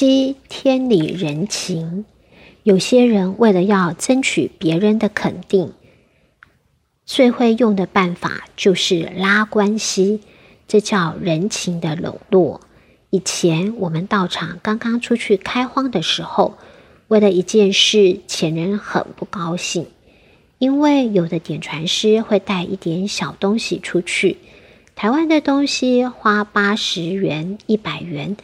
七天理人情，有些人为了要争取别人的肯定，最会用的办法就是拉关系，这叫人情的笼络。以前我们道场刚刚出去开荒的时候，为了一件事，前人很不高兴，因为有的点传师会带一点小东西出去，台湾的东西花八十元、一百元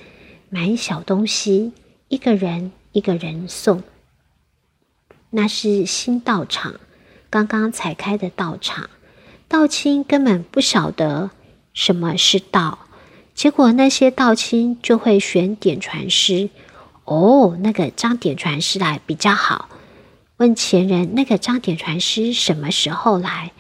买小东西，一个人一个人送。那是新道场，刚刚才开的道场，道亲根本不晓得什么是道。结果那些道亲就会选点传师，哦，那个张点传师来比较好。问前人那个张点传师什么时候来？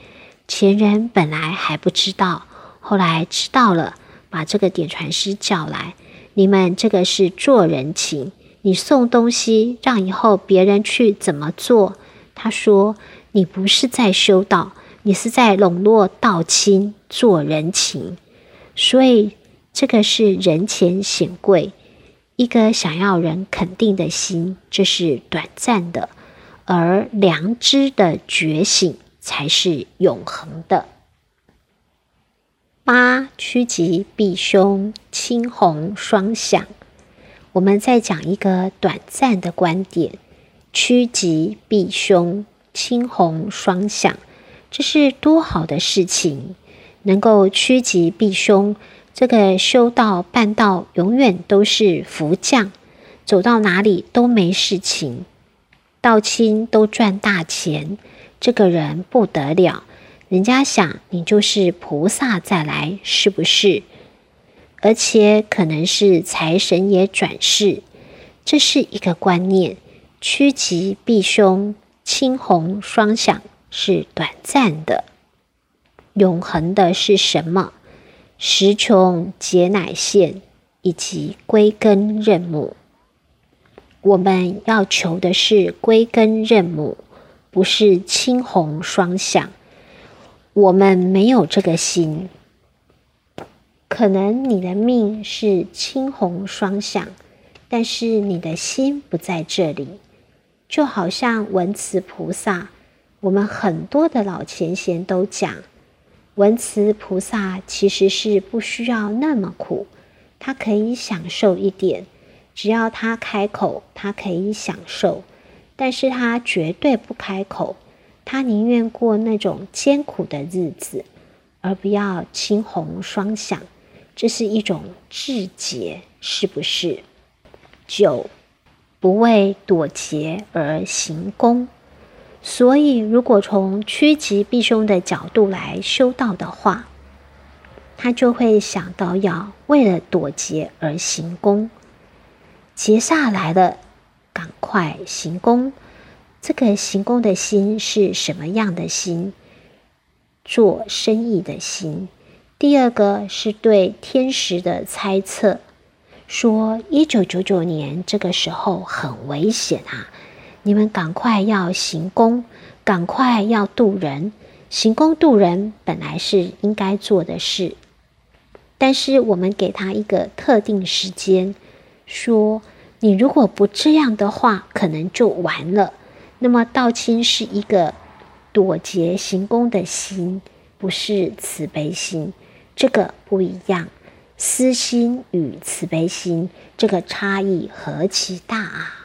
前人本来还不知道，后来知道了，把这个点传师叫来。你们这个是做人情，你送东西让以后别人去怎么做？他说你不是在修道，你是在笼络道亲做人情，所以。这个是人前显贵，一个想要人肯定的心，这是短暂的；而良知的觉醒才是永恒的。八趋吉避凶，青红双响。我们再讲一个短暂的观点：趋吉避凶，青红双响，这是多好的事情！能够趋吉避凶。这个修道办道永远都是福将，走到哪里都没事情，道亲都赚大钱，这个人不得了。人家想你就是菩萨再来，是不是？而且可能是财神爷转世，这是一个观念。趋吉避凶，青红双响是短暂的，永恒的是什么？时穷节乃现，以及归根认母。我们要求的是归根认母，不是青红双响。我们没有这个心。可能你的命是青红双响，但是你的心不在这里。就好像文慈菩萨，我们很多的老前贤都讲。文慈菩萨其实是不需要那么苦，他可以享受一点，只要他开口，他可以享受，但是他绝对不开口，他宁愿过那种艰苦的日子，而不要青红双响，这是一种志节，是不是？九，不为躲劫而行功。所以，如果从趋吉避凶的角度来修道的话，他就会想到要为了躲劫而行功。劫煞来了，赶快行功。这个行功的心是什么样的心？做生意的心。第二个是对天时的猜测，说一九九九年这个时候很危险啊。你们赶快要行功，赶快要渡人。行功渡人本来是应该做的事，但是我们给他一个特定时间，说你如果不这样的话，可能就完了。那么道亲是一个躲劫行功的心，不是慈悲心，这个不一样。私心与慈悲心这个差异何其大啊！